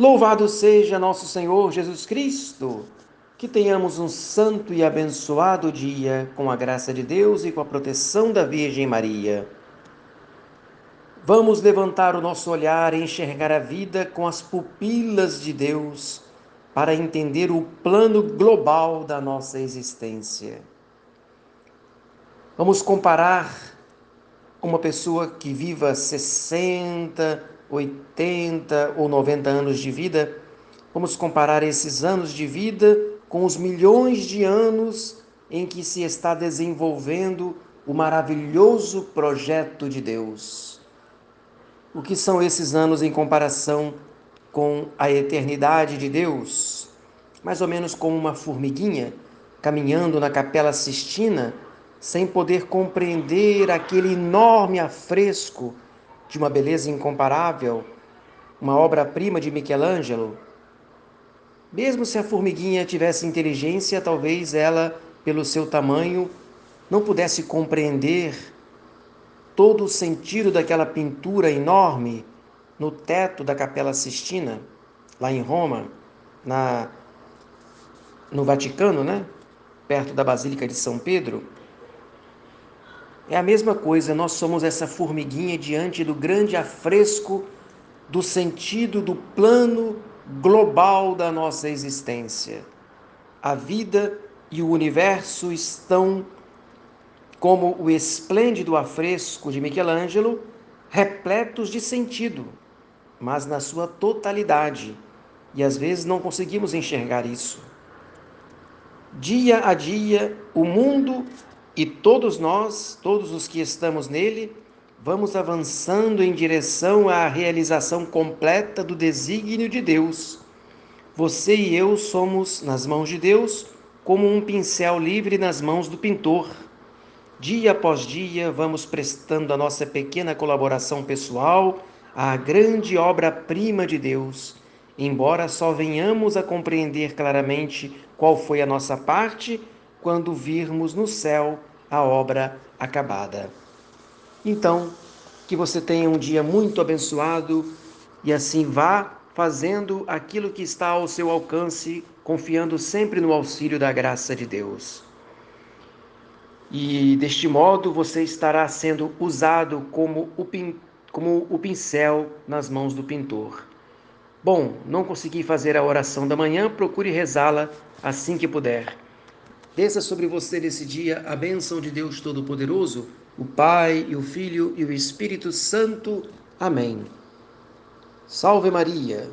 Louvado seja nosso Senhor Jesus Cristo. Que tenhamos um santo e abençoado dia com a graça de Deus e com a proteção da Virgem Maria. Vamos levantar o nosso olhar e enxergar a vida com as pupilas de Deus para entender o plano global da nossa existência. Vamos comparar uma pessoa que viva 60, 80 ou 90 anos de vida, vamos comparar esses anos de vida com os milhões de anos em que se está desenvolvendo o maravilhoso projeto de Deus. O que são esses anos em comparação com a eternidade de Deus? Mais ou menos como uma formiguinha caminhando na Capela Sistina, sem poder compreender aquele enorme afresco de uma beleza incomparável, uma obra-prima de Michelangelo. Mesmo se a formiguinha tivesse inteligência, talvez ela, pelo seu tamanho, não pudesse compreender todo o sentido daquela pintura enorme no teto da Capela Sistina, lá em Roma, na no Vaticano, né? Perto da Basílica de São Pedro. É a mesma coisa, nós somos essa formiguinha diante do grande afresco do sentido do plano global da nossa existência. A vida e o universo estão, como o esplêndido afresco de Michelangelo, repletos de sentido, mas na sua totalidade, e às vezes não conseguimos enxergar isso. Dia a dia, o mundo e todos nós, todos os que estamos nele, vamos avançando em direção à realização completa do desígnio de Deus. Você e eu somos, nas mãos de Deus, como um pincel livre nas mãos do pintor. Dia após dia, vamos prestando a nossa pequena colaboração pessoal à grande obra-prima de Deus, embora só venhamos a compreender claramente qual foi a nossa parte quando virmos no céu a obra acabada. Então, que você tenha um dia muito abençoado e assim vá fazendo aquilo que está ao seu alcance, confiando sempre no auxílio da graça de Deus. E deste modo você estará sendo usado como o, pin... como o pincel nas mãos do pintor. Bom, não consegui fazer a oração da manhã, procure rezá-la assim que puder. Desça sobre você nesse dia a bênção de Deus Todo-Poderoso, o Pai, e o Filho e o Espírito Santo. Amém. Salve Maria!